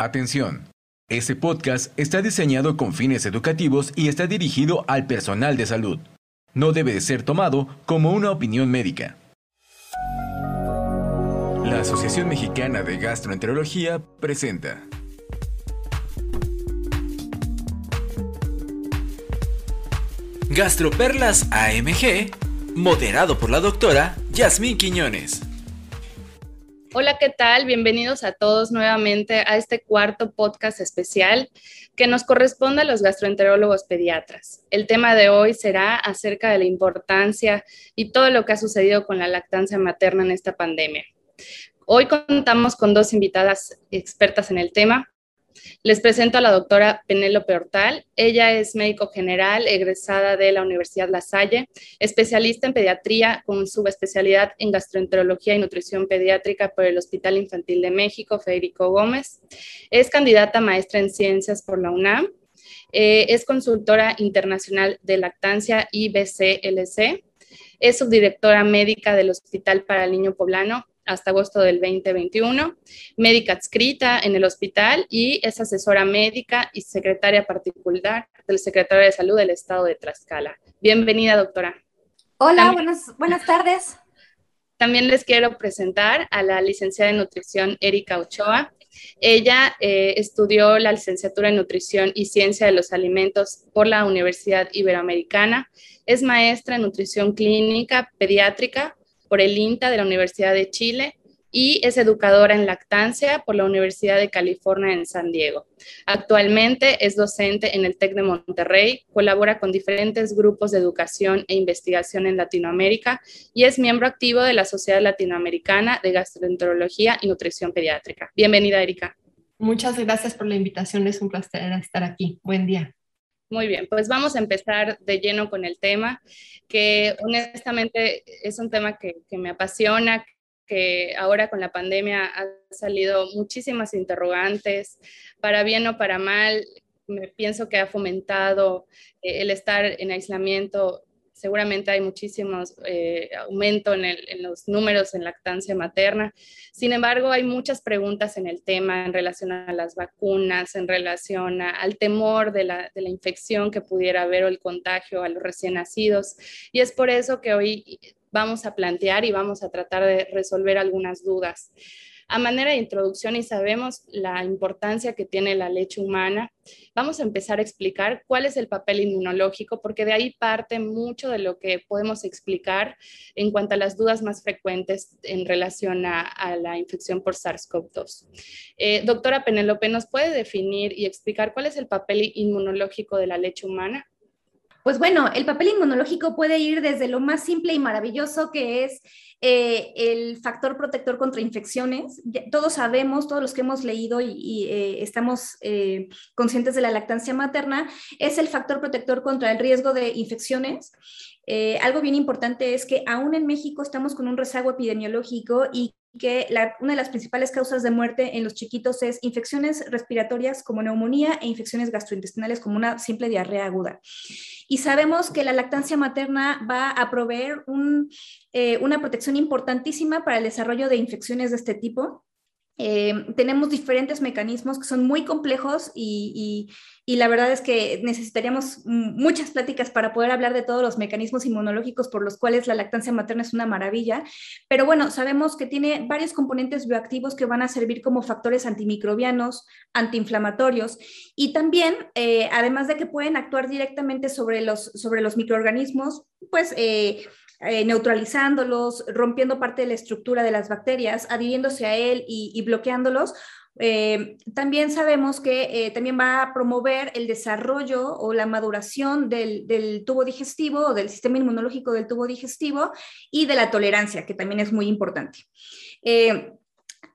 Atención. Este podcast está diseñado con fines educativos y está dirigido al personal de salud. No debe de ser tomado como una opinión médica. La Asociación Mexicana de Gastroenterología presenta. Gastroperlas AMG, moderado por la doctora Yasmín Quiñones. Hola, ¿qué tal? Bienvenidos a todos nuevamente a este cuarto podcast especial que nos corresponde a los gastroenterólogos pediatras. El tema de hoy será acerca de la importancia y todo lo que ha sucedido con la lactancia materna en esta pandemia. Hoy contamos con dos invitadas expertas en el tema. Les presento a la doctora Penélope Hortal. Ella es médico general, egresada de la Universidad La Salle, especialista en pediatría con subespecialidad en gastroenterología y nutrición pediátrica por el Hospital Infantil de México, Federico Gómez. Es candidata maestra en ciencias por la UNAM. Eh, es consultora internacional de lactancia IBCLC. Es subdirectora médica del Hospital para el Niño Poblano hasta agosto del 2021, médica adscrita en el hospital y es asesora médica y secretaria particular del secretario de Salud del Estado de Tlaxcala. Bienvenida, doctora. Hola, buenas, buenas tardes. También les quiero presentar a la licenciada en nutrición Erika Ochoa. Ella eh, estudió la licenciatura en nutrición y ciencia de los alimentos por la Universidad Iberoamericana. Es maestra en nutrición clínica pediátrica por el INTA de la Universidad de Chile y es educadora en lactancia por la Universidad de California en San Diego. Actualmente es docente en el TEC de Monterrey, colabora con diferentes grupos de educación e investigación en Latinoamérica y es miembro activo de la Sociedad Latinoamericana de Gastroenterología y Nutrición Pediátrica. Bienvenida, Erika. Muchas gracias por la invitación, es un placer estar aquí. Buen día. Muy bien, pues vamos a empezar de lleno con el tema, que honestamente es un tema que, me apasiona, que ahora con la pandemia ha salido muchísimas interrogantes, para bien o para mal, me pienso que ha fomentado eh, el estar en aislamiento seguramente hay muchísimos eh, aumento en, los números en lactancia materna. Sin embargo, hay muchas preguntas en el tema en relación a las vacunas, en relación al temor de la, de la infección que pudiera haber o el contagio a los recién nacidos. Y es por eso que hoy vamos a plantear y vamos a tratar de resolver algunas dudas. A manera de introducción y sabemos la importancia que tiene la leche humana, vamos a empezar a explicar cuál es el papel inmunológico, porque de ahí parte mucho de lo que podemos explicar en cuanto a las dudas más frecuentes en relación a, la infección por SARS-CoV-2. Eh, doctora Penélope, ¿nos puede definir y explicar cuál es el papel inmunológico de la leche humana? Pues bueno, el papel inmunológico puede ir desde lo más simple y maravilloso que es eh, el factor protector contra infecciones. Todos sabemos, todos los que hemos leído y, eh, estamos eh, conscientes de la lactancia materna, es el factor protector contra el riesgo de infecciones. algo bien importante es que aún en México estamos con un rezago epidemiológico y que una de las principales causas de muerte en los chiquitos es infecciones respiratorias como neumonía e infecciones gastrointestinales como una simple diarrea aguda. Y sabemos que la lactancia materna va a proveer eh, una protección importantísima para el desarrollo de infecciones de este tipo. Eh, tenemos diferentes mecanismos que son muy complejos y, la verdad es que necesitaríamos muchas pláticas para poder hablar de todos los mecanismos inmunológicos por los cuales la lactancia materna es una maravilla. Pero bueno, sabemos que tiene varios componentes bioactivos que van a servir como factores antimicrobianos, antiinflamatorios y también, eh, además de que pueden actuar directamente sobre los, sobre los microorganismos, pues... Eh, eh, neutralizándolos, rompiendo parte de la estructura de las bacterias, adhiriéndose a él y, bloqueándolos. Eh, también sabemos que eh, también va a promover el desarrollo o la maduración del, del, tubo digestivo o del sistema inmunológico del tubo digestivo y de la tolerancia, que también es muy importante.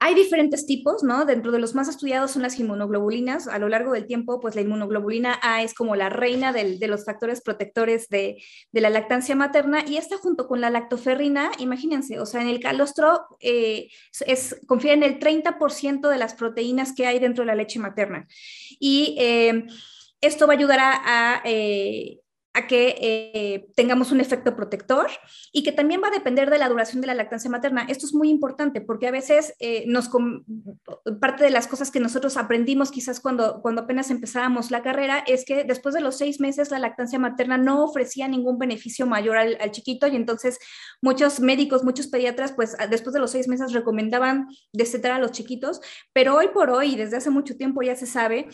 Hay diferentes tipos, ¿no? Dentro de los más estudiados son las inmunoglobulinas. A lo largo del tiempo, pues la inmunoglobulina A es como la reina de los factores protectores de, la lactancia materna y esta junto con la lactoferrina, imagínense, o sea, en el calostro eh, es, confía en el 30% de las proteínas que hay dentro de la leche materna. Y eh, esto va a ayudar a, eh, a que eh, tengamos un efecto protector y que también va a depender de la duración de la lactancia materna. Esto es muy importante porque a veces eh, nos parte de las cosas que nosotros aprendimos quizás cuando, cuando apenas empezábamos la carrera es que después de los seis meses la lactancia materna no ofrecía ningún beneficio mayor al, al chiquito y entonces muchos médicos, muchos pediatras, pues después de los seis meses recomendaban destetar a los chiquitos, pero hoy por hoy, desde hace mucho tiempo ya se sabe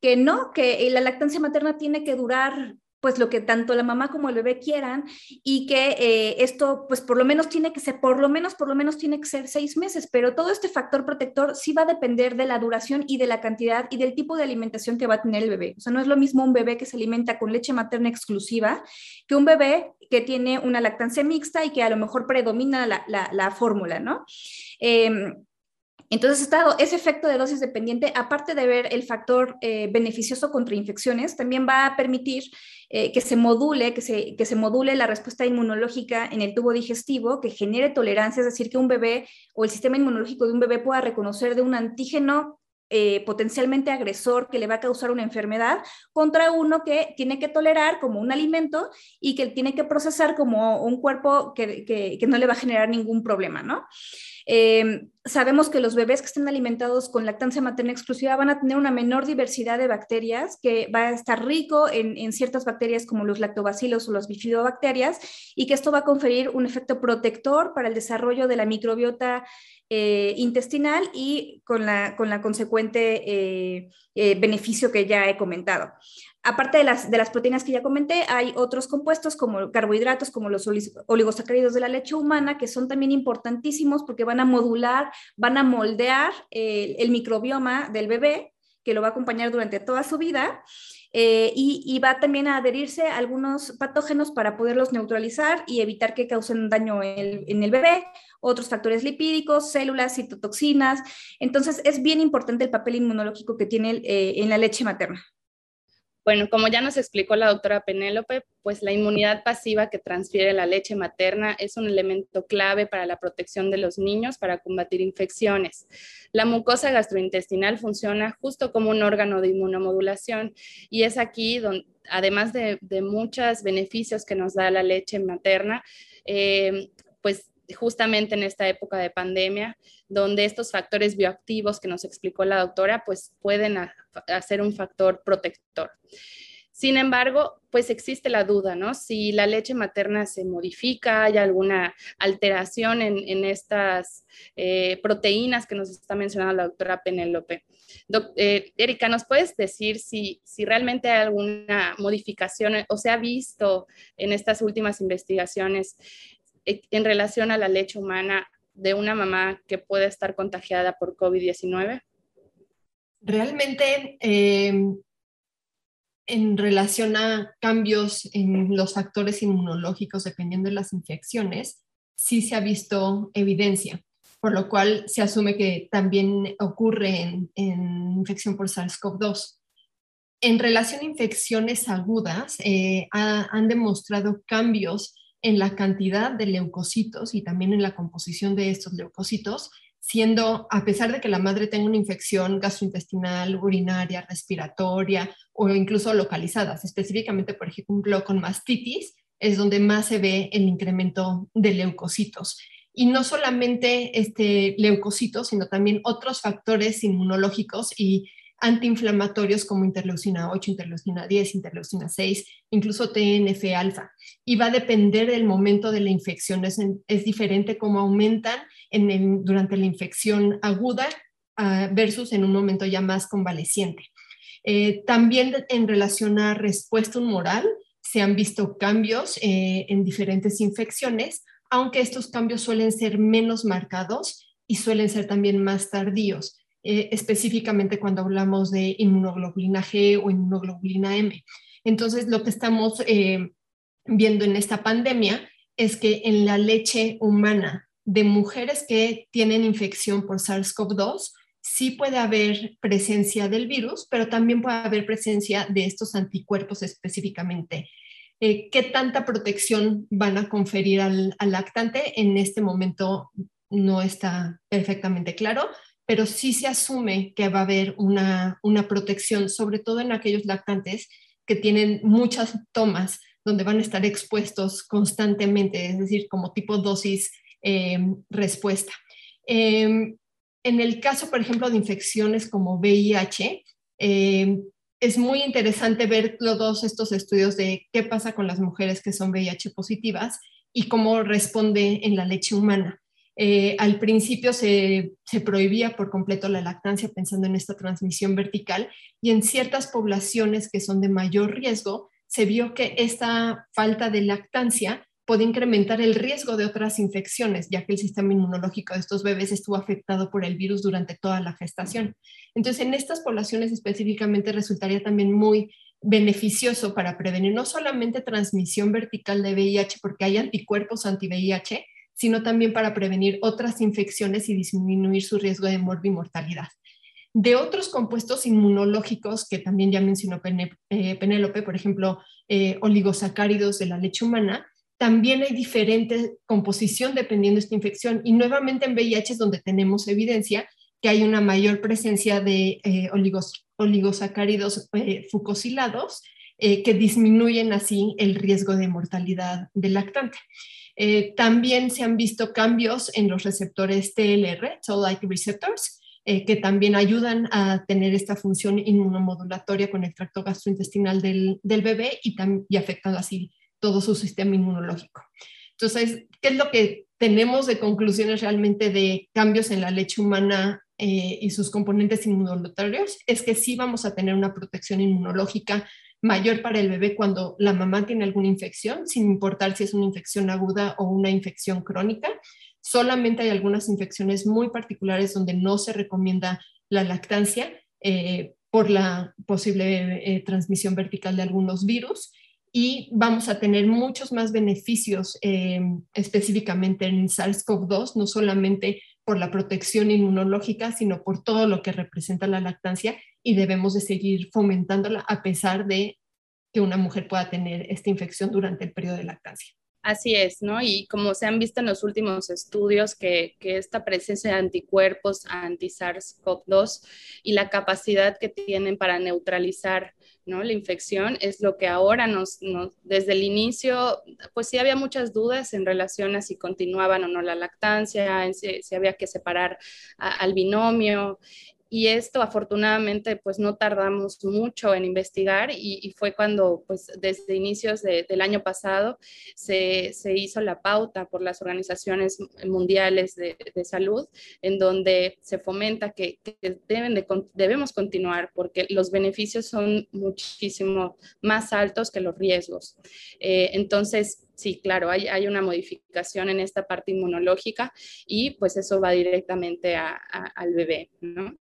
que no, que la lactancia materna tiene que durar pues lo que tanto la mamá como el bebé quieran y que eh, esto pues por lo menos tiene que ser, por lo menos, por lo menos tiene que ser seis meses, pero todo este factor protector sí va a depender de la duración y de la cantidad y del tipo de alimentación que va a tener el bebé. O sea, no es lo mismo un bebé que se alimenta con leche materna exclusiva que un bebé que tiene una lactancia mixta y que a lo mejor predomina la, la, fórmula, ¿no? Em, entonces, estado, ese efecto de dosis dependiente, aparte de ver el factor eh, beneficioso contra infecciones, también va a permitir eh, que se module, que se, que se module la respuesta inmunológica en el tubo digestivo, que genere tolerancia, es decir, que un bebé o el sistema inmunológico de un bebé pueda reconocer de un antígeno eh, potencialmente agresor que le va a causar una enfermedad contra uno que tiene que tolerar como un alimento y que tiene que procesar como un cuerpo que, que no le va a generar ningún problema, ¿no? Eh, sabemos que los bebés que estén alimentados con lactancia materna exclusiva van a tener una menor diversidad de bacterias, que va a estar rico en, ciertas bacterias como los lactobacilos o los bifidobacterias, y que esto va a conferir un efecto protector para el desarrollo de la microbiota eh, intestinal y con la, con la consecuente eh, beneficio que ya he comentado. Aparte de las, de las proteínas que ya comenté, hay otros compuestos como carbohidratos, como los oligosacáridos de la leche humana, que son también importantísimos porque van a modular, van a moldear el microbioma del bebé, que lo va a acompañar durante toda su vida. Eh, y, va también a adherirse a algunos patógenos para poderlos neutralizar y evitar que causen daño en el, en el, bebé, otros factores lipídicos, células, citotoxinas. Entonces, es bien importante el papel inmunológico que tiene eh, en la leche materna. Bueno, como ya nos explicó la doctora Penélope, pues la inmunidad pasiva que transfiere la leche materna es un elemento clave para la protección de los niños para combatir infecciones. La mucosa gastrointestinal funciona justo como un órgano de inmunomodulación y es aquí donde, además de, muchos beneficios que nos da la leche materna, eh, pues justamente en esta época de pandemia, donde estos factores bioactivos que nos explicó la doctora, pues pueden hacer un factor protector. Sin embargo, pues existe la duda, ¿no? Si la leche materna se modifica, hay alguna alteración en, estas eh, proteínas que nos está mencionando la doctora Penélope. Eh, Erika, ¿nos puedes decir si, si realmente hay alguna modificación o se ha visto en estas últimas investigaciones en relación a la leche humana de una mamá que puede estar contagiada por COVID-19? Realmente, em, en relación a cambios en los factores inmunológicos dependiendo de las infecciones, sí se ha visto evidencia, por lo cual se asume que también ocurre en, infección por SARS-CoV-2. En relación a infecciones agudas, eh, han demostrado cambios en la cantidad de leucocitos y también en la composición de estos leucocitos, siendo, a pesar de que la madre tenga una infección gastrointestinal, urinaria, respiratoria o incluso localizadas, específicamente, por ejemplo, con mastitis, es donde más se ve el incremento de leucocitos. Y no solamente este leucocitos, sino también otros factores inmunológicos y antiinflamatorios como interleucina 8, interleucina 10, interleucina 6, incluso TNF-alfa. Y va a depender del momento de la infección. Es, diferente cómo aumentan en durante la infección aguda ah, versus en un momento ya más convaleciente. Eh, también en relación a respuesta humoral, se han visto cambios eh, en diferentes infecciones, aunque estos cambios suelen ser menos marcados y suelen ser también más tardíos. Eh, específicamente cuando hablamos de inmunoglobulina G o inmunoglobulina M. Entonces, lo que estamos eh, viendo en esta pandemia es que en la leche humana de mujeres que tienen infección por SARS-CoV-2, sí puede haber presencia del virus, pero también puede haber presencia de estos anticuerpos específicamente. Eh, ¿Qué tanta protección van a conferir al, al lactante? En este momento no está perfectamente claro, pero sí se asume que va a haber una, protección, sobre todo en aquellos lactantes que tienen muchas tomas donde van a estar expuestos constantemente, es decir, como tipo dosis eh, respuesta. Em, en el caso, por ejemplo, de infecciones como VIH, em, es muy interesante ver todos estos estudios de qué pasa con las mujeres que son VIH positivas y cómo responde en la leche humana. Eh, al principio se, se, prohibía por completo la lactancia pensando en esta transmisión vertical y en ciertas poblaciones que son de mayor riesgo se vio que esta falta de lactancia puede incrementar el riesgo de otras infecciones, ya que el sistema inmunológico de estos bebés estuvo afectado por el virus durante toda la gestación. Entonces, en estas poblaciones específicamente resultaría también muy beneficioso para prevenir no solamente transmisión vertical de VIH, porque hay anticuerpos anti-VIH, sino también para prevenir otras infecciones y disminuir su riesgo de mortalidad de otros compuestos inmunológicos que también ya mencionó eh, Penélope, por ejemplo, eh, oligosacáridos de la leche humana, también hay diferente composición dependiendo de esta infección. Y nuevamente en VIH es donde tenemos evidencia que hay una mayor presencia de eh, oligosacáridos fucosilados que disminuyen así el riesgo de mortalidad del lactante. También se han visto cambios en los receptores TLR, Toll-like receptors, eh, que también ayudan a tener esta función inmunomodulatoria con el tracto gastrointestinal del, del bebé y, y afectan así todo su sistema inmunológico. Entonces, ¿qué es lo que tenemos de conclusiones realmente de cambios en la leche humana eh, y sus componentes inmunolatorios? Es que sí vamos a tener una protección inmunológica mayor para el bebé cuando la mamá tiene alguna infección, sin importar si es una infección aguda o una infección crónica. Solamente hay algunas infecciones muy particulares donde no se recomienda la lactancia eh, por la posible eh, transmisión vertical de algunos virus y vamos a tener muchos más beneficios eh, específicamente en SARS-CoV-2, no solamente por la protección inmunológica, sino por todo lo que representa la lactancia y debemos de seguir fomentándola a pesar de que una mujer pueda tener esta infección durante el periodo de lactancia. Así es, ¿no? Y como se han visto en los últimos estudios, que, esta presencia de anticuerpos anti-SARS-CoV-2 y la capacidad que tienen para neutralizar ¿no? la infección es lo que ahora nos, desde el inicio, pues sí había muchas dudas en relación a si continuaban o no la lactancia, si, si había que separar al binomio y esto afortunadamente pues no tardamos mucho en investigar y, fue cuando pues desde inicios del año pasado se, se, hizo la pauta por las organizaciones mundiales de, de salud en donde se fomenta que, deben de, debemos continuar porque los beneficios son muchísimo más altos que los riesgos. Eh, entonces, sí, claro, hay, hay, una modificación en esta parte inmunológica y pues eso va directamente a, al bebé, ¿no?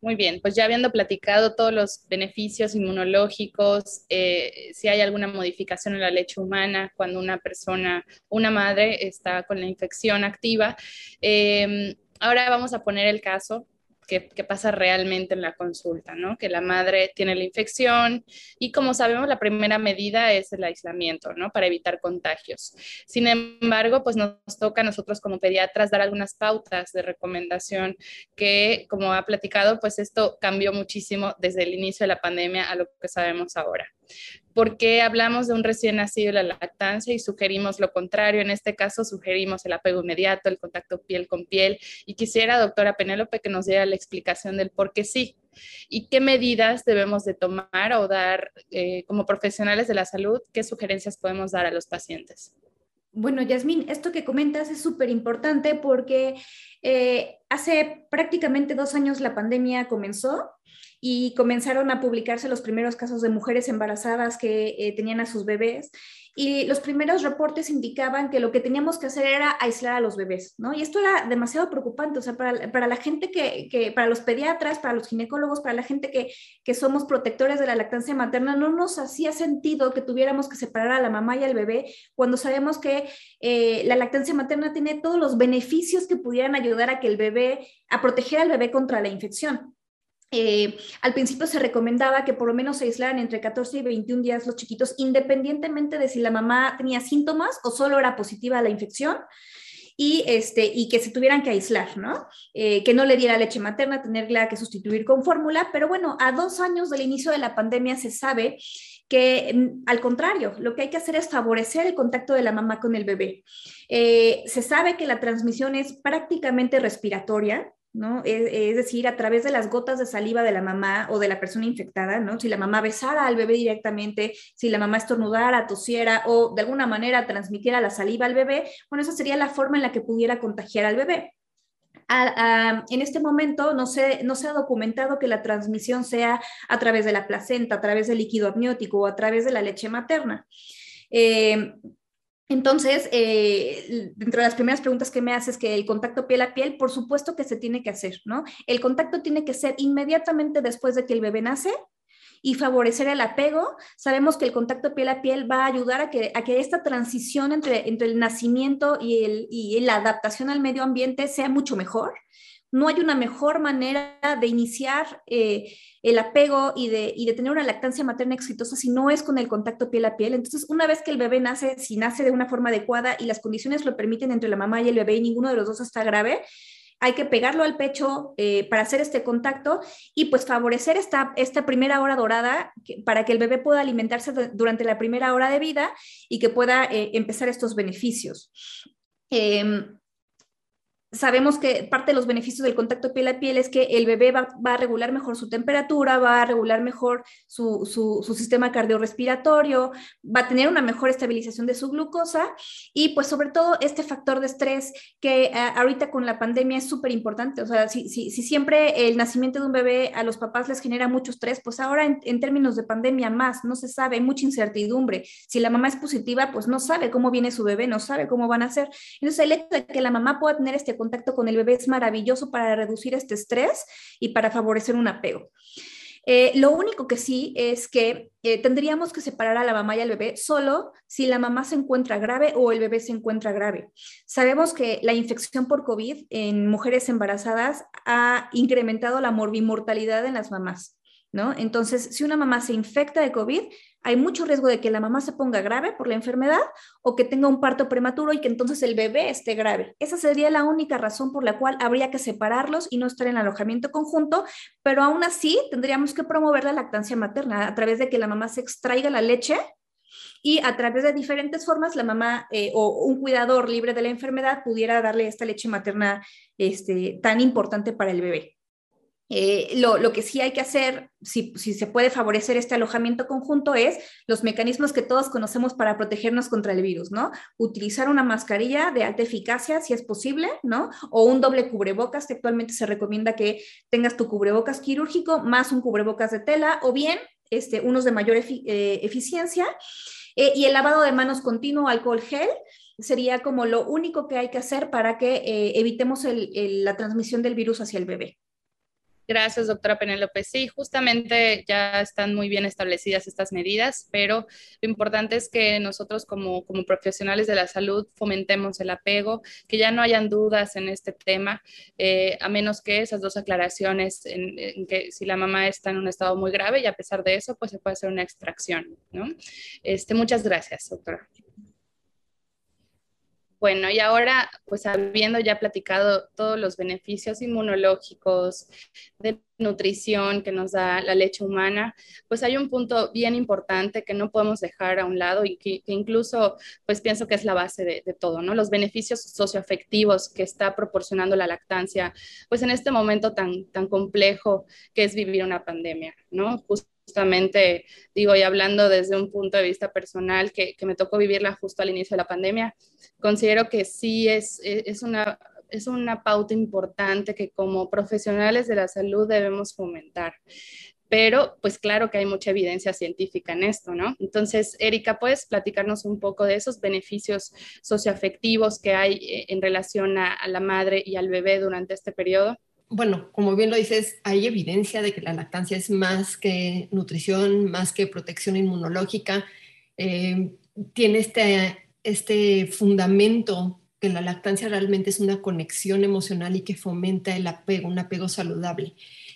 Muy bien, pues ya habiendo platicado todos los beneficios inmunológicos, eh, si hay alguna modificación en la leche humana cuando una persona, una madre está con la infección activa, eh, ahora vamos a poner el caso qué, pasa realmente en la consulta, ¿no? Que la madre tiene la infección y como sabemos la primera medida es el aislamiento, ¿no? Para evitar contagios. Sin embargo, pues nos toca a nosotros como pediatras dar algunas pautas de recomendación que, como ha platicado, pues esto cambió muchísimo desde el inicio de la pandemia a lo que sabemos ahora. ¿Por qué hablamos de un recién nacido y la lactancia y sugerimos lo contrario? En este caso sugerimos el apego inmediato, el contacto piel con piel. Y quisiera, doctora Penélope, que nos diera la explicación del por qué sí y qué medidas debemos de tomar o dar eh, como profesionales de la salud, qué sugerencias podemos dar a los pacientes. Bueno, Yasmín, esto que comentas es súper importante porque eh, hace prácticamente dos años la pandemia comenzó y comenzaron a publicarse los primeros casos de mujeres embarazadas que eh, tenían a sus bebés y los primeros reportes indicaban que lo que teníamos que hacer era aislar a los bebés, ¿no? Y esto era demasiado preocupante, o sea, para, la gente que, que, para los pediatras, para los ginecólogos, para la gente que, que somos protectores de la lactancia materna, no nos hacía sentido que tuviéramos que separar a la mamá y al bebé cuando sabemos que eh, la lactancia materna tiene todos los beneficios que pudieran ayudar a que el bebé, a proteger al bebé contra la infección. Eh, al principio se recomendaba que por lo menos se aislaran entre 14 y 21 días los chiquitos, independientemente de si la mamá tenía síntomas o solo era positiva a la infección. Y, este, y que se tuvieran que aislar. Eh, que no le diera leche materna, tenerla que sustituir con fórmula. Pero bueno, a dos años del inicio de la pandemia se sabe que mm, al contrario, lo que hay que hacer es favorecer el contacto de la mamá con el bebé. Eh, se sabe que la transmisión es prácticamente respiratoria, ¿no? Es, decir, a través de las gotas de saliva de la mamá o de la persona infectada, ¿no? Si la mamá besara al bebé directamente, si la mamá estornudara, tosiera o de alguna manera transmitiera la saliva al bebé, bueno, esa sería la forma en la que pudiera contagiar al bebé. en este momento no se, no se ha documentado que la transmisión sea a través de la placenta, a través del líquido amniótico o a través de la leche materna. Eh, entonces, eh, dentro de las primeras preguntas que me haces, que el contacto piel a piel, por supuesto que se tiene que hacer, ¿no? El contacto tiene que ser inmediatamente después de que el bebé nace y favorecer el apego. Sabemos que el contacto piel a piel va a ayudar a que, a que esta transición entre, entre el nacimiento y, el, y la adaptación al medio ambiente sea mucho mejor no hay una mejor manera de iniciar eh, el apego y de, tener una lactancia materna exitosa si no es con el contacto piel a piel. Entonces, una vez que el bebé nace, si nace de una forma adecuada y las condiciones lo permiten entre la mamá y el bebé y ninguno de los dos está grave, hay que pegarlo al pecho eh, para hacer este contacto y pues favorecer esta, esta primera hora dorada para que el bebé pueda alimentarse durante la primera hora de vida y que pueda eh, empezar estos beneficios. Em, sabemos que parte de los beneficios del contacto piel a piel es que el bebé va, a regular mejor su temperatura, va a regular mejor su, su, sistema cardiorrespiratorio, va a tener una mejor estabilización de su glucosa y pues sobre todo este factor de estrés que eh, ahorita con la pandemia es súper importante. O sea, si, si, si, siempre el nacimiento de un bebé a los papás les genera mucho estrés, pues ahora en, en términos de pandemia más, no se sabe, hay mucha incertidumbre. Si la mamá es positiva, pues no sabe cómo viene su bebé, no sabe cómo van a ser. Entonces el hecho de que la mamá pueda tener este contacto con el bebé es maravilloso para reducir este estrés y para favorecer un apego. Eh, lo único que sí es que eh, tendríamos que separar a la mamá y al bebé solo si la mamá se encuentra grave o el bebé se encuentra grave. Sabemos que la infección por COVID en mujeres embarazadas ha incrementado la morbimortalidad en las mamás. ¿No? Entonces, si una mamá se infecta de COVID, hay mucho riesgo de que la mamá se ponga grave por la enfermedad o que tenga un parto prematuro y que entonces el bebé esté grave. Esa sería la única razón por la cual habría que separarlos y no estar en alojamiento conjunto, pero aún así tendríamos que promover la lactancia materna a través de que la mamá se extraiga la leche y a través de diferentes formas la mamá eh, o un cuidador libre de la enfermedad pudiera darle esta leche materna este, tan importante para el bebé. Eh, lo, que sí hay que hacer, si, se puede favorecer este alojamiento conjunto, es los mecanismos que todos conocemos para protegernos contra el virus, ¿no? Utilizar una mascarilla de alta eficacia, si es posible, ¿no? O un doble cubrebocas, que actualmente se recomienda que tengas tu cubrebocas quirúrgico más un cubrebocas de tela, o bien este, unos de mayor eh, eficiencia. Eh, y el lavado de manos continuo, alcohol gel, sería como lo único que hay que hacer para que evitemos la transmisión del virus hacia el bebé. Gracias, doctora Penélope. Sí, justamente ya están muy bien establecidas estas medidas, pero lo importante es que nosotros como, como profesionales de la salud fomentemos el apego, que ya no hayan dudas en este tema, eh, a menos que esas dos aclaraciones, en, que si la mamá está en un estado muy grave y a pesar de eso, pues se puede hacer una extracción. Este, muchas gracias, doctora. Bueno, y ahora, pues habiendo ya platicado todos los beneficios inmunológicos de nutrición que nos da la leche humana, pues hay un punto bien importante que no podemos dejar a un lado y que, incluso, pues pienso que es la base de, todo, ¿no? Los beneficios socioafectivos que está proporcionando la lactancia, pues en este momento tan, tan complejo que es vivir una pandemia, ¿no? Justamente, digo, y hablando desde un punto de vista personal, que, me tocó vivirla justo al inicio de la pandemia, considero que sí es, es, una, es una pauta importante que como profesionales de la salud debemos fomentar. Pero, pues claro que hay mucha evidencia científica en esto, ¿no? Entonces, Erika, ¿puedes platicarnos un poco de esos beneficios socioafectivos que hay eh, en relación a la madre y al bebé durante este periodo? Bueno, como bien lo dices, hay evidencia de que la lactancia es más que nutrición, más que protección inmunológica. Eh, tiene este, este fundamento que la lactancia realmente es una conexión emocional y que fomenta el apego, un apego saludable.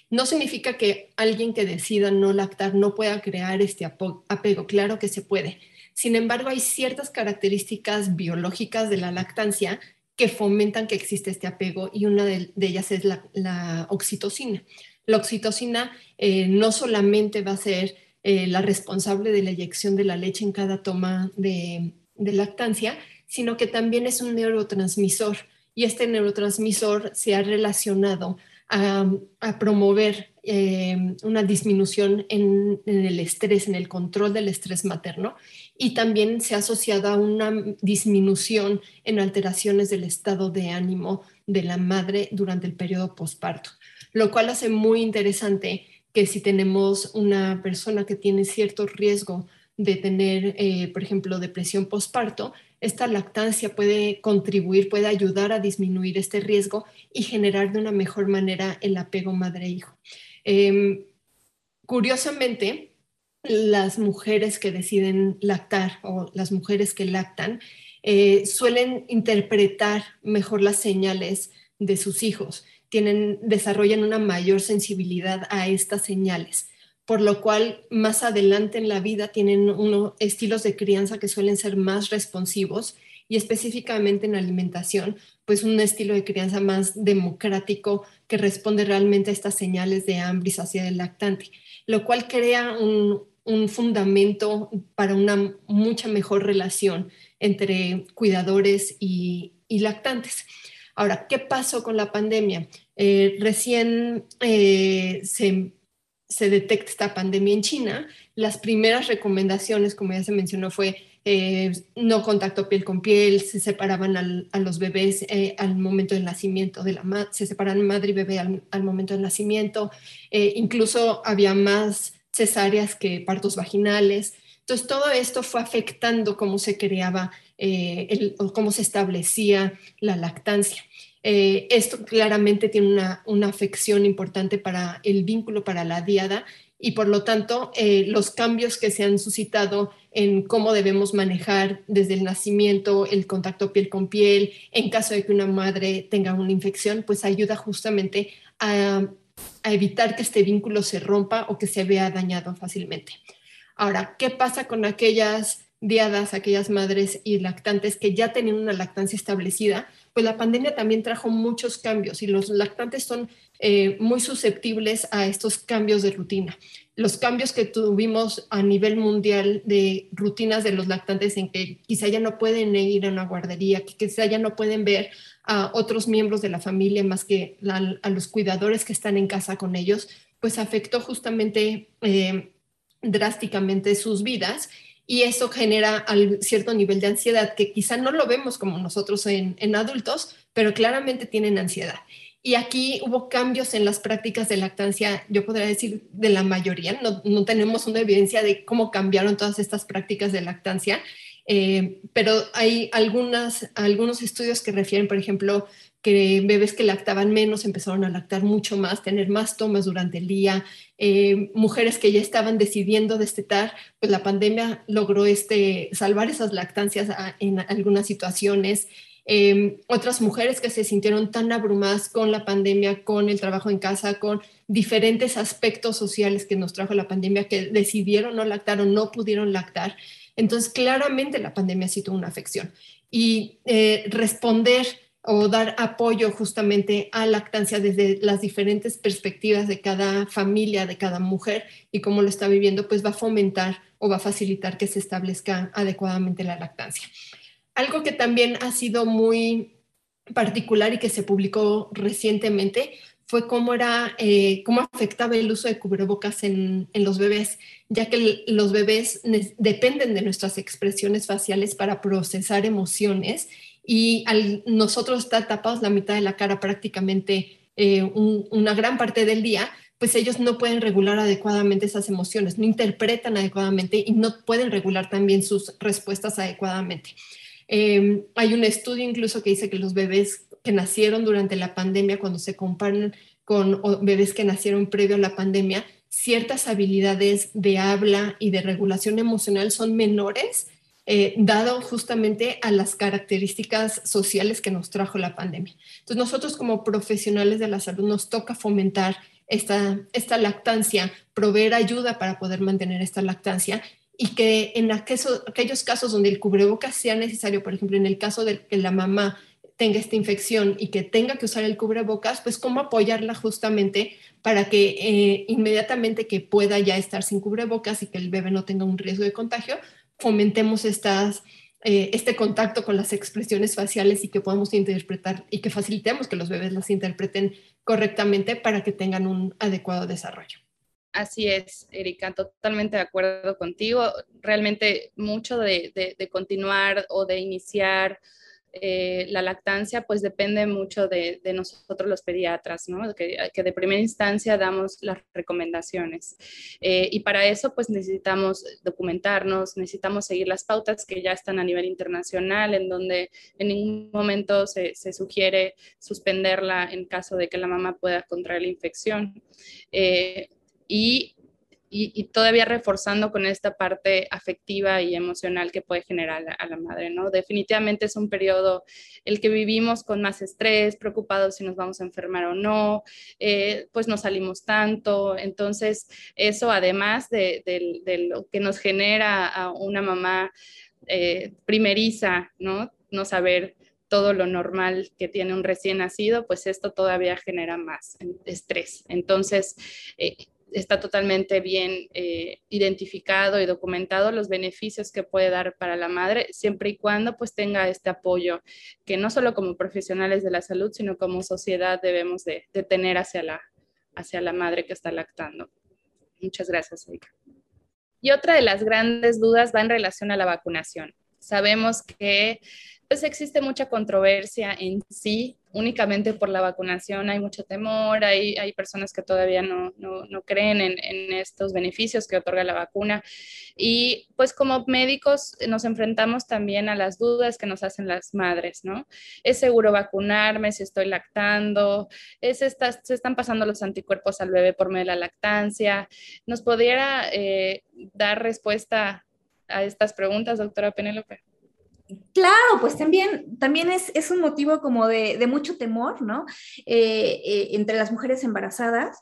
No significa que alguien que decida no lactar no pueda crear este apego, claro que se puede. Sin embargo, hay ciertas características biológicas de la lactancia que fomentan que existe este apego y una de, ellas es la, oxitocina. La oxitocina eh, no solamente va a ser eh, la responsable de la eyección de la leche en cada toma de, lactancia, sino que también es un neurotransmisor y este neurotransmisor se ha relacionado a, promover eh, una disminución en, el estrés, en el control del estrés materno y también se ha asociado a una disminución en alteraciones del estado de ánimo de la madre durante el periodo posparto, lo cual hace muy interesante que si tenemos una persona que tiene cierto riesgo de tener, eh, por ejemplo, depresión postparto, esta lactancia puede contribuir, puede ayudar a disminuir este riesgo y generar de una mejor manera el apego madre-hijo. Em, curiosamente, las mujeres que deciden lactar o las mujeres que lactan eh, suelen interpretar mejor las señales de sus hijos. Tienen, desarrollan una mayor sensibilidad a estas señales, por lo cual más adelante en la vida tienen unos estilos de crianza que suelen ser más responsivos y específicamente en alimentación, pues un estilo de crianza más democrático que responde realmente a estas señales de hambre y saciedad del lactante, lo cual crea un, fundamento para una mucha mejor relación entre cuidadores y, lactantes. Ahora, ¿qué pasó con la pandemia? Eh, recién eh, se, detecta esta pandemia en China. Las primeras recomendaciones, como ya se mencionó, fue eh, no contacto piel con piel, se separaban a los bebés al momento del nacimiento de la se separan madre y bebé al, momento del nacimiento, incluso había más cesáreas que partos vaginales. Entonces, todo esto fue afectando cómo se creaba el, o cómo se establecía la lactancia. Eh, esto claramente tiene una, afección importante para el vínculo, para la diada, y por lo tanto eh, los cambios que se han suscitado en cómo debemos manejar desde el nacimiento el contacto piel con piel, en caso de que una madre tenga una infección, pues ayuda justamente a, a evitar que este vínculo se rompa o que se vea dañado fácilmente. Ahora, ¿qué pasa con aquellas diadas, aquellas madres y lactantes que ya tenían una lactancia establecida? Pues la pandemia también trajo muchos cambios y los lactantes son eh, muy susceptibles a estos cambios de rutina. Los cambios que tuvimos a nivel mundial de rutinas de los lactantes en que quizá ya no pueden ir a una guardería, que quizá ya no pueden ver a otros miembros de la familia más que a los cuidadores que están en casa con ellos, pues afectó justamente eh, drásticamente sus vidas y eso genera cierto nivel de ansiedad que quizá no lo vemos como nosotros en, adultos, pero claramente tienen ansiedad. Y aquí hubo cambios en las prácticas de lactancia, yo podría decir de la mayoría, no, tenemos una evidencia de cómo cambiaron todas estas prácticas de lactancia, eh, pero hay algunas, algunos estudios que refieren, por ejemplo, que bebés que lactaban menos empezaron a lactar mucho más, tener más tomas durante el día, eh, mujeres que ya estaban decidiendo destetar, pues la pandemia logró este, salvar esas lactancias en algunas situaciones. Em, otras mujeres que se sintieron tan abrumadas con la pandemia, con el trabajo en casa, con diferentes aspectos sociales que nos trajo la pandemia, que decidieron no lactar o no pudieron lactar. Entonces, claramente la pandemia sí tuvo una afección. Y eh, responder o dar apoyo justamente a lactancia desde las diferentes perspectivas de cada familia, de cada mujer y cómo lo está viviendo, pues va a fomentar o va a facilitar que se establezca adecuadamente la lactancia. Algo que también ha sido muy particular y que se publicó recientemente fue cómo era, eh, cómo afectaba el uso de cubrebocas en, en los bebés, ya que los bebés dependen de nuestras expresiones faciales para procesar emociones y al nosotros estar tapados la mitad de la cara prácticamente eh, una gran parte del día, pues ellos no pueden regular adecuadamente esas emociones, no interpretan adecuadamente y no pueden regular también sus respuestas adecuadamente. Em, hay un estudio incluso que dice que los bebés que nacieron durante la pandemia, cuando se comparan con bebés que nacieron previo a la pandemia, ciertas habilidades de habla y de regulación emocional son menores eh, dado justamente a las características sociales que nos trajo la pandemia. Entonces nosotros como profesionales de la salud nos toca fomentar esta, esta lactancia, proveer ayuda para poder mantener esta lactancia y que en aquellos, casos donde el cubrebocas sea necesario, por ejemplo, en el caso de que la mamá tenga esta infección y que tenga que usar el cubrebocas, pues cómo apoyarla justamente para que eh, inmediatamente que pueda ya estar sin cubrebocas y que el bebé no tenga un riesgo de contagio, fomentemos estas, eh, este contacto con las expresiones faciales y que podamos interpretar y que facilitemos que los bebés las interpreten correctamente para que tengan un adecuado desarrollo. Así es, Erika, totalmente de acuerdo contigo. Realmente mucho de, continuar o de iniciar eh, la lactancia, pues depende mucho de, nosotros los pediatras, ¿no? Que, de primera instancia damos las recomendaciones. Eh, y para eso, pues necesitamos documentarnos, necesitamos seguir las pautas que ya están a nivel internacional, en donde en ningún momento se, sugiere suspenderla en caso de que la mamá pueda contraer la infección. Eh, y, y, todavía reforzando con esta parte afectiva y emocional que puede generar a la, madre, ¿no? Definitivamente es un periodo el que vivimos con más estrés, preocupados si nos vamos a enfermar o no, eh, pues no salimos tanto, entonces eso además de, lo que nos genera a una mamá eh, primeriza, ¿no? No saber todo lo normal que tiene un recién nacido, pues esto todavía genera más estrés. Entonces, eh, está totalmente bien eh, identificado y documentado los beneficios que puede dar para la madre, siempre y cuando pues tenga este apoyo que no solo como profesionales de la salud, sino como sociedad debemos de, tener hacia la, hacia la madre que está lactando. Muchas gracias, Erika. Y otra de las grandes dudas va en relación a la vacunación. Sabemos que pues existe mucha controversia en sí únicamente por la vacunación hay mucho temor, hay, hay personas que todavía no, no, no creen en, en, estos beneficios que otorga la vacuna. Y pues como médicos nos enfrentamos también a las dudas que nos hacen las madres, ¿no? ¿Es seguro vacunarme si estoy lactando? ¿Es ¿Se están pasando los anticuerpos al bebé por medio de la lactancia? ¿Nos pudiera eh, dar respuesta a estas preguntas, doctora Penélope? Claro, pues también, también es, un motivo como de, mucho temor, ¿no? Eh, eh, entre las mujeres embarazadas.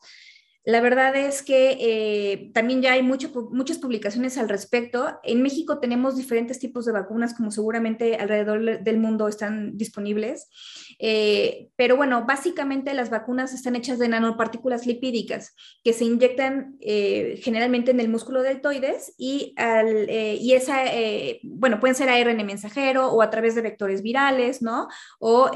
La verdad es que eh, también ya hay muchas publicaciones al respecto. En México tenemos diferentes tipos de vacunas, como seguramente alrededor del mundo están disponibles. Eh, pero bueno, básicamente las vacunas están hechas de nanopartículas lipídicas que se inyectan eh, generalmente en el músculo deltoides y, al, y esa, bueno, pueden ser ARN mensajero o a través de vectores virales, ¿no? O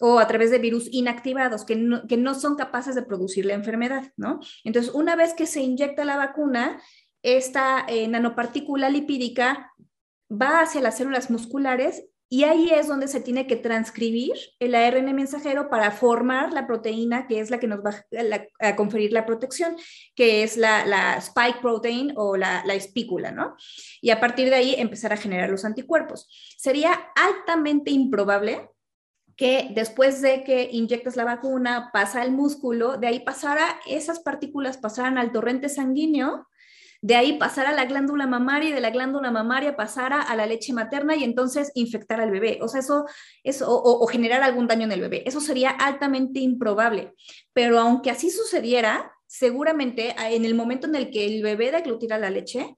o a través de virus inactivados que no, que no son capaces de producir la enfermedad, ¿no? Entonces, una vez que se inyecta la vacuna, esta eh, nanopartícula lipídica va hacia las células musculares y ahí es donde se tiene que transcribir el ARN mensajero para formar la proteína que es la que nos va a, conferir la protección, que es la, spike protein o la, la, espícula, ¿no? Y a partir de ahí empezar a generar los anticuerpos. Sería altamente improbable que después de que inyectas la vacuna, pasa al músculo, de ahí pasara, esas partículas pasaran al torrente sanguíneo, de ahí pasara a la glándula mamaria y de la glándula mamaria pasara a la leche materna y entonces infectar al bebé. O sea, eso, eso o, generar algún daño en el bebé. Eso sería altamente improbable. Pero aunque así sucediera, seguramente en el momento en el que el bebé deglutirá la leche,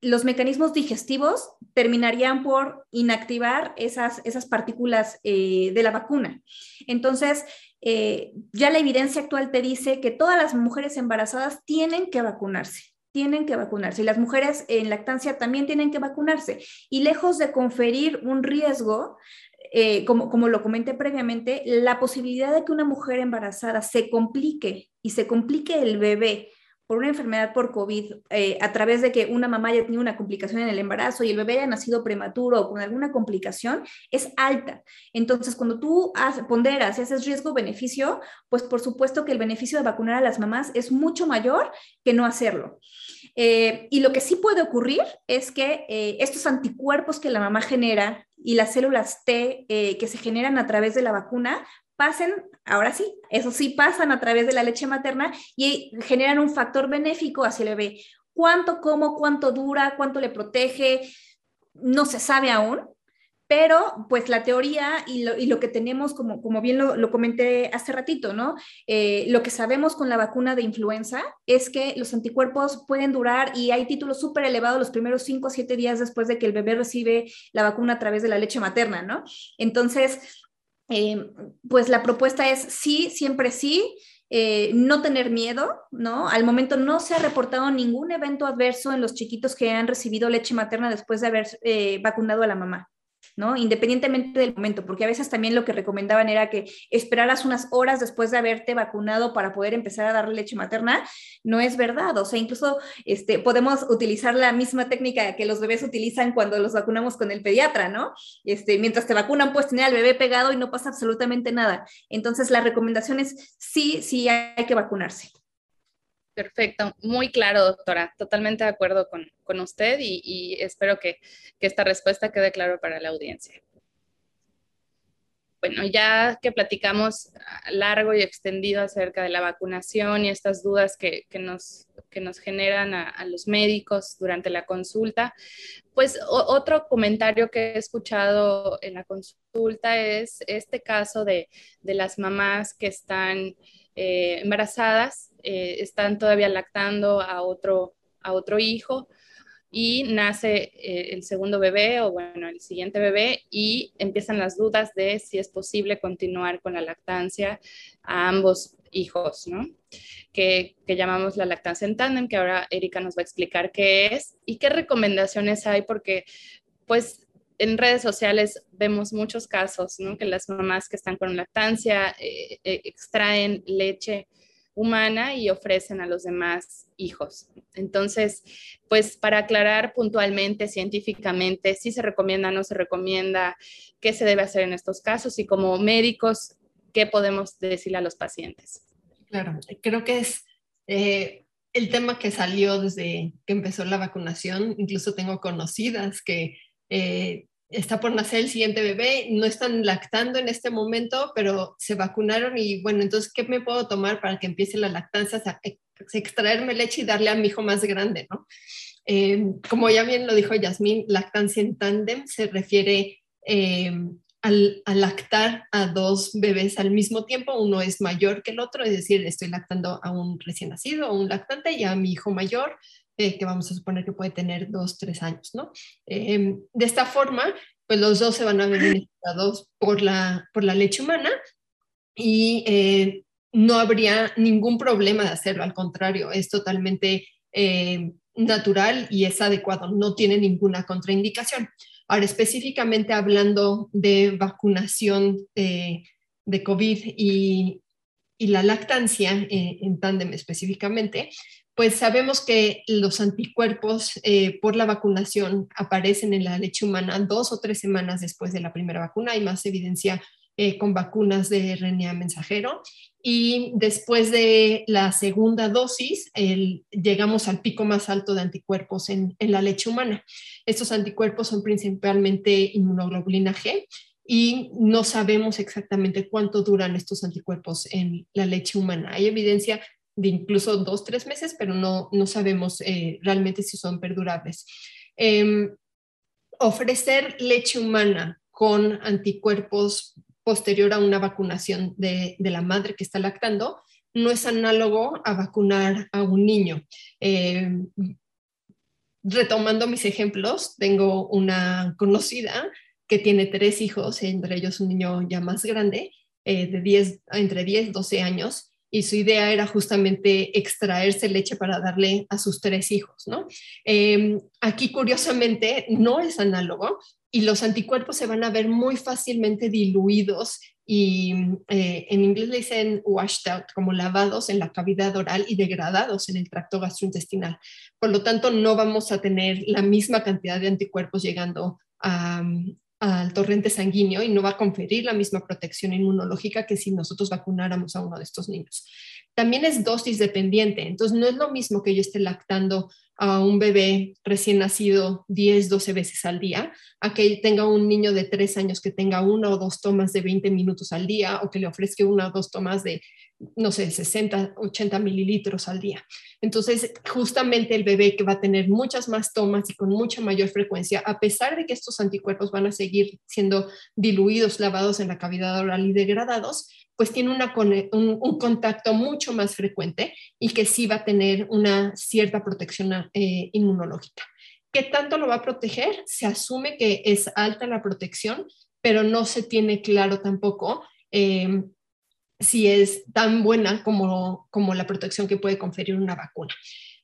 los mecanismos digestivos terminarían por inactivar esas, esas partículas eh, de la vacuna. Entonces, eh, ya la evidencia actual te dice que todas las mujeres embarazadas tienen que vacunarse tienen que vacunarse y las mujeres en lactancia también tienen que vacunarse. Y lejos de conferir un riesgo, eh, como, como lo comenté previamente, la posibilidad de que una mujer embarazada se complique y se complique el bebé por una enfermedad por COVID eh, a través de que una mamá haya tenido una complicación en el embarazo y el bebé haya nacido prematuro o con alguna complicación, es alta. Entonces, cuando tú ponderas y haces riesgo-beneficio, pues por supuesto que el beneficio de vacunar a las mamás es mucho mayor que no hacerlo. Eh, y lo que sí puede ocurrir es que eh, estos anticuerpos que la mamá genera y las células T que se generan a través de la vacuna pasen, ahora sí, eso sí pasan a través de la leche materna y generan un factor benéfico hacia el bebé. ¿Cuánto, cómo, cuánto dura, cuánto le protege? No se sabe aún, pero pues la teoría y lo, que tenemos, como, como bien lo, comenté hace ratito, ¿no? Eh, lo que sabemos con la vacuna de influenza es que los anticuerpos pueden durar y hay títulos súper elevados los primeros 5 o 7 días después de que el bebé recibe la vacuna a través de la leche materna, ¿no? Entonces, eh, pues la propuesta es sí, siempre sí, eh, no tener miedo, ¿no? Al momento no se ha reportado ningún evento adverso en los chiquitos que han recibido leche materna después de haber eh, vacunado a la mamá. ¿No? Independientemente del momento, porque a veces también lo que recomendaban era que esperaras unas horas después de haberte vacunado para poder empezar a darle leche materna, no es verdad, o sea, incluso este, podemos utilizar la misma técnica que los bebés utilizan cuando los vacunamos con el pediatra, ¿no? Este, mientras te vacunan, puedes tener al bebé pegado y no pasa absolutamente nada. Entonces, la recomendación es sí, sí hay que vacunarse. Perfecto, muy claro, doctora. Totalmente de acuerdo con, usted y, espero que, esta respuesta quede claro para la audiencia. Bueno, ya que platicamos largo y extendido acerca de la vacunación y estas dudas que, nos, que nos generan a, los médicos durante la consulta, pues otro comentario que he escuchado en la consulta es este caso de, las mamás que están eh, embarazadas eh, están todavía lactando a otro, a otro hijo y nace eh, el segundo bebé o bueno, el siguiente bebé y empiezan las dudas de si es posible continuar con la lactancia a ambos hijos, ¿no? Que, que llamamos la lactancia en tándem, que ahora Erika nos va a explicar qué es y qué recomendaciones hay, porque pues en redes sociales vemos muchos casos, ¿no? Que las mamás que están con lactancia eh, extraen leche humana y ofrecen a los demás hijos. Entonces, pues para aclarar puntualmente, científicamente, si se recomienda, o no se recomienda, qué se debe hacer en estos casos y como médicos, qué podemos decirle a los pacientes. Claro, creo que es eh, el tema que salió desde que empezó la vacunación. Incluso tengo conocidas que eh, está por nacer el siguiente bebé, no están lactando en este momento, pero se vacunaron y bueno, entonces, ¿qué me puedo tomar para que empiece la lactancia? extraerme leche y darle a mi hijo más grande, ¿no? Eh, como ya bien lo dijo Yasmín, lactancia en tándem se refiere eh, al, a lactar a dos bebés al mismo tiempo, uno es mayor que el otro, es decir, estoy lactando a un recién nacido, a un lactante y a mi hijo mayor, eh, que vamos a suponer que puede tener dos, tres años, ¿no? Em, de esta forma, pues los dos se van a ver beneficiados por la, por la leche humana y eh, no habría ningún problema de hacerlo, al contrario, es totalmente eh, natural y es adecuado, no tiene ninguna contraindicación. Ahora, específicamente hablando de vacunación de, de COVID y, y, la lactancia en tándem específicamente, pues sabemos que los anticuerpos eh, por la vacunación aparecen en la leche humana dos o tres semanas después de la primera vacuna. Hay más evidencia eh, con vacunas de RNA mensajero. Y después de la segunda dosis, llegamos al pico más alto de anticuerpos en, en la leche humana. Estos anticuerpos son principalmente inmunoglobulina G y no sabemos exactamente cuánto duran estos anticuerpos en la leche humana. Hay evidencia de incluso dos, tres meses, pero no, no sabemos eh, realmente si son perdurables. Em, ofrecer leche humana con anticuerpos posterior a una vacunación de, de, la madre que está lactando no es análogo a vacunar a un niño. Em, retomando mis ejemplos, tengo una conocida que tiene tres hijos, entre ellos un niño ya más grande, eh, de 10, entre 10 12 años, y su idea era justamente extraerse leche para darle a sus tres hijos, ¿no? Em, aquí, curiosamente, no es análogo y los anticuerpos se van a ver muy fácilmente diluidos y eh, en inglés le dicen washed out, como lavados en la cavidad oral y degradados en el tracto gastrointestinal. Por lo tanto, no vamos a tener la misma cantidad de anticuerpos llegando a, al torrente sanguíneo y no va a conferir la misma protección inmunológica que si nosotros vacunáramos a uno de estos niños. También es dosis dependiente, entonces no es lo mismo que yo esté lactando a un bebé recién nacido 10, 12 veces al día, a que tenga un niño de 3 años que tenga una o dos tomas de 20 minutos al día o que le ofrezca una o dos tomas de no sé, 60, 80 mililitros al día. Entonces, justamente el bebé que va a tener muchas más tomas y con mucha mayor frecuencia, a pesar de que estos anticuerpos van a seguir siendo diluidos, lavados en la cavidad oral y degradados, pues tiene una, un, un, contacto mucho más frecuente y que sí va a tener una cierta protección eh, inmunológica. ¿Qué tanto lo va a proteger? Se asume que es alta la protección, pero no se tiene claro tampoco eh, si es tan buena como, como la protección que puede conferir una vacuna.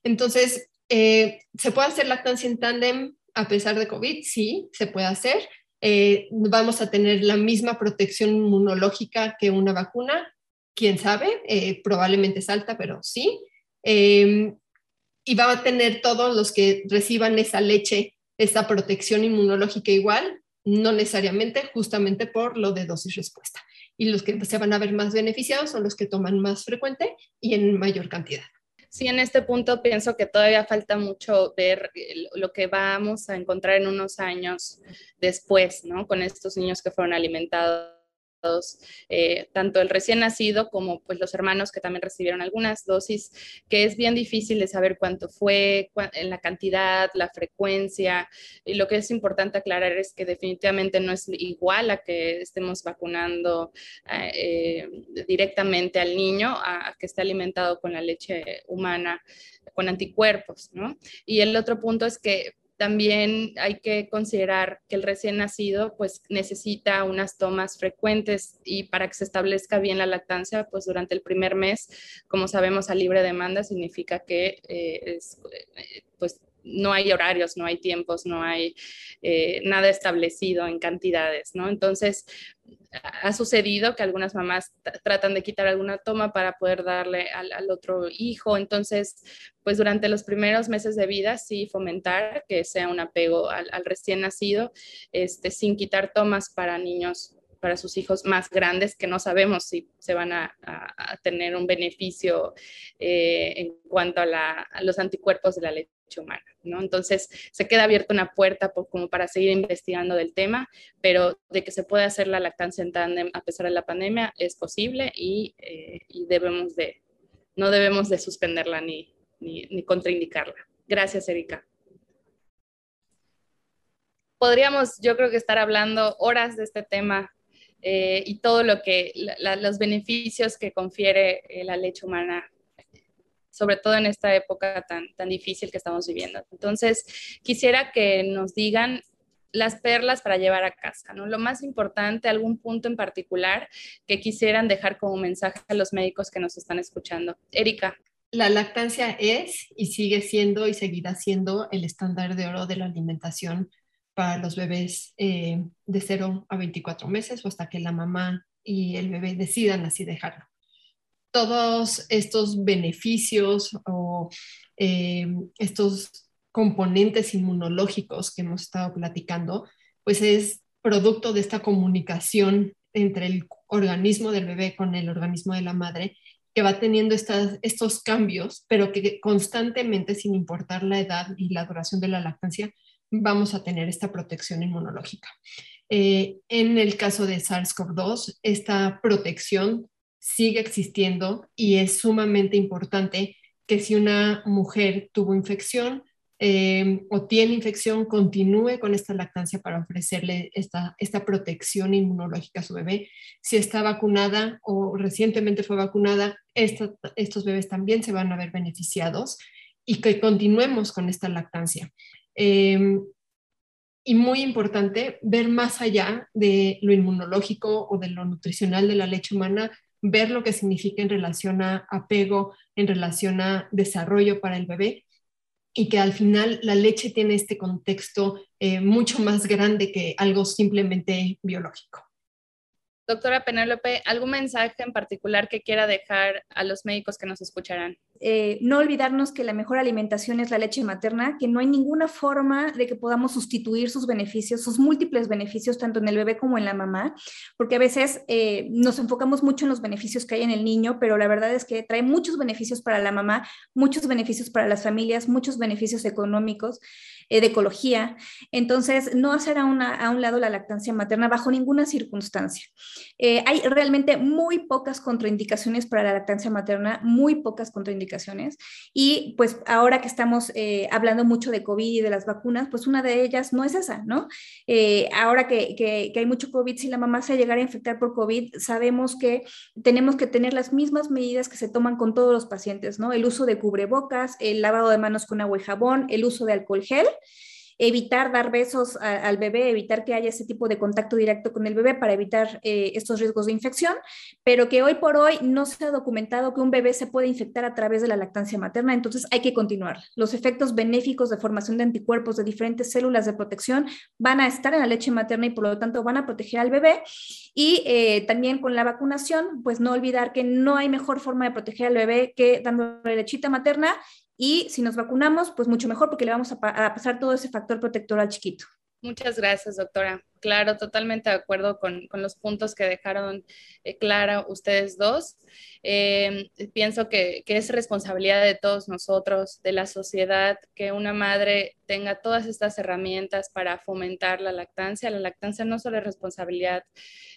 Entonces, eh, ¿se puede hacer lactancia en tándem a pesar de COVID? Sí, se puede hacer. Eh, vamos a tener la misma protección inmunológica que una vacuna, quién sabe, eh, probablemente es alta, pero sí. Y va a tener todos los que reciban esa leche, esa protección inmunológica igual, no necesariamente, justamente por lo de dosis respuesta. Y los que se van a ver más beneficiados son los que toman más frecuente y en mayor cantidad. Sí, en este punto pienso que todavía falta mucho ver lo que vamos a encontrar en unos años después, ¿no? Con estos niños que fueron alimentados eh, tanto el recién nacido como pues los hermanos que también recibieron algunas dosis, que es bien difícil de saber cuánto fue, en la cantidad, la frecuencia, y lo que es importante aclarar es que definitivamente no es igual a que estemos vacunando eh, directamente al niño a, a que esté alimentado con la leche humana con anticuerpos, ¿no? Y el otro punto es que también hay que considerar que el recién nacido pues necesita unas tomas frecuentes y para que se establezca bien la lactancia pues durante el primer mes, como sabemos a libre demanda significa que eh, eh, pues no hay horarios, no hay tiempos, no hay eh, nada establecido en cantidades, ¿no? Entonces, ha sucedido que algunas mamás tratan de quitar alguna toma para poder darle al, otro hijo. Entonces, pues durante los primeros meses de vida, sí fomentar que sea un apego al, recién nacido, este, sin quitar tomas para niños para sus hijos más grandes que no sabemos si se van a, tener un beneficio eh, en cuanto a, los anticuerpos de la leche humana, ¿no? Entonces, se queda abierta una puerta como para seguir investigando del tema, pero de que se puede hacer la lactancia en tándem a pesar de la pandemia es posible y, eh, debemos de, no debemos de suspenderla ni, ni contraindicarla. Gracias, Erika podríamos, yo creo que estar hablando horas de este tema eh, y todo lo que, los beneficios que confiere eh, la leche humana, sobre todo en esta época tan, tan difícil que estamos viviendo. Entonces, quisiera que nos digan las perlas para llevar a casa, ¿no? Lo más importante, algún punto en particular que quisieran dejar como mensaje a los médicos que nos están escuchando. Erika. La lactancia es y sigue siendo y seguirá siendo el estándar de oro de la alimentación para los bebés eh, de 0 a 24 meses o hasta que la mamá y el bebé decidan así dejarlo. Todos estos beneficios o eh, estos componentes inmunológicos que hemos estado platicando, pues es producto de esta comunicación entre el organismo del bebé con el organismo de la madre que va teniendo estas, estos cambios, pero que constantemente, sin importar la edad y la duración de la lactancia, vamos a tener esta protección inmunológica. Eh, en el caso de SARS-CoV-2, esta protección sigue existiendo y es sumamente importante que si una mujer tuvo infección eh, o tiene infección, continúe con esta lactancia para ofrecerle esta, esta protección inmunológica a su bebé. Si está vacunada o recientemente fue vacunada, estos bebés también se van a ver beneficiados y que continuemos con esta lactancia. Em, y muy importante, ver más allá de lo inmunológico o de lo nutricional de la leche humana, ver lo que significa en relación a apego, en relación a desarrollo para el bebé y que al final la leche tiene este contexto eh, mucho más grande que algo simplemente biológico. Doctora Penélope, ¿algún mensaje en particular que quiera dejar a los médicos que nos escucharán? Eh, no olvidarnos que la mejor alimentación es la leche materna, que no hay ninguna forma de que podamos sustituir sus beneficios, sus múltiples beneficios, tanto en el bebé como en la mamá, porque a veces eh, nos enfocamos mucho en los beneficios que hay en el niño, pero la verdad es que trae muchos beneficios para la mamá, muchos beneficios para las familias, muchos beneficios económicos. Eh, de ecología. Entonces, no hacer a, a, un lado la lactancia materna bajo ninguna circunstancia. Hay realmente muy pocas contraindicaciones para la lactancia materna, muy pocas contraindicaciones. Y pues ahora que estamos eh, hablando mucho de COVID y de las vacunas, pues una de ellas no es esa, ¿no? ahora que, que, que hay mucho COVID, si la mamá se llegara a infectar por COVID, sabemos que tenemos que tener las mismas medidas que se toman con todos los pacientes, ¿no? El uso de cubrebocas, el lavado de manos con agua y jabón, el uso de alcohol gel evitar dar besos al bebé, evitar que haya ese tipo de contacto directo con el bebé para evitar eh, estos riesgos de infección, pero que hoy por hoy no se ha documentado que un bebé se puede infectar a través de la lactancia materna, entonces hay que continuar. Los efectos benéficos de formación de anticuerpos de diferentes células de protección van a estar en la leche materna y por lo tanto van a proteger al bebé. Y eh, también con la vacunación, pues no olvidar que no hay mejor forma de proteger al bebé que dándole lechita materna y si nos vacunamos, pues mucho mejor porque le vamos a, pasar todo ese factor protector al chiquito. Muchas gracias, doctora. Claro, totalmente de acuerdo con, con los puntos que dejaron eh, clara ustedes dos. Eh, pienso que, que, es responsabilidad de todos nosotros, de la sociedad, que una madre tenga todas estas herramientas para fomentar la lactancia. La lactancia no solo es responsabilidad,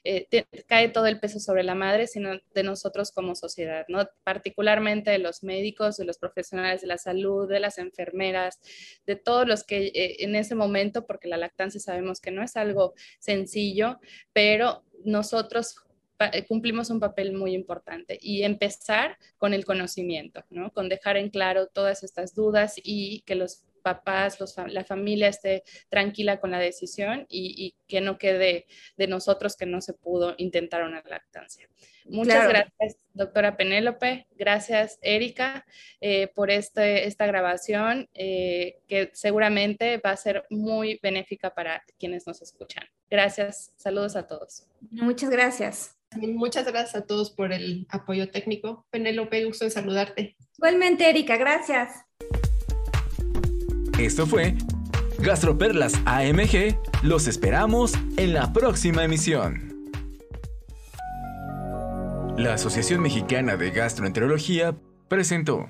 eh, cae todo el peso sobre la madre, sino de nosotros como sociedad, ¿no? particularmente de los médicos, de los profesionales de la salud, de las enfermeras, de todos los que en ese momento, porque la lactancia sabemos que no es algo sencillo, pero nosotros eh, cumplimos un papel muy importante y empezar con el conocimiento, ¿no? con dejar en claro todas estas dudas y que los papás, la familia esté tranquila con la decisión y, que no quede de nosotros que no se pudo intentar una lactancia. Muchas gracias, doctora Penélope. Gracias, Erika, eh, por este, esta grabación eh, que seguramente va a ser muy benéfica para quienes nos escuchan. Gracias. Saludos a todos. Muchas gracias. Muchas gracias a todos por el apoyo técnico. Penélope, gusto de saludarte. Igualmente, Erika, gracias. Esto fue Gastroperlas AMG. Los esperamos en la próxima emisión. La Asociación Mexicana de Gastroenterología presentó.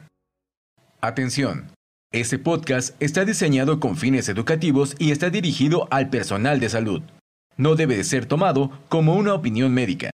Atención. Este podcast está diseñado con fines educativos y está dirigido al personal de salud. No debe de ser tomado como una opinión médica.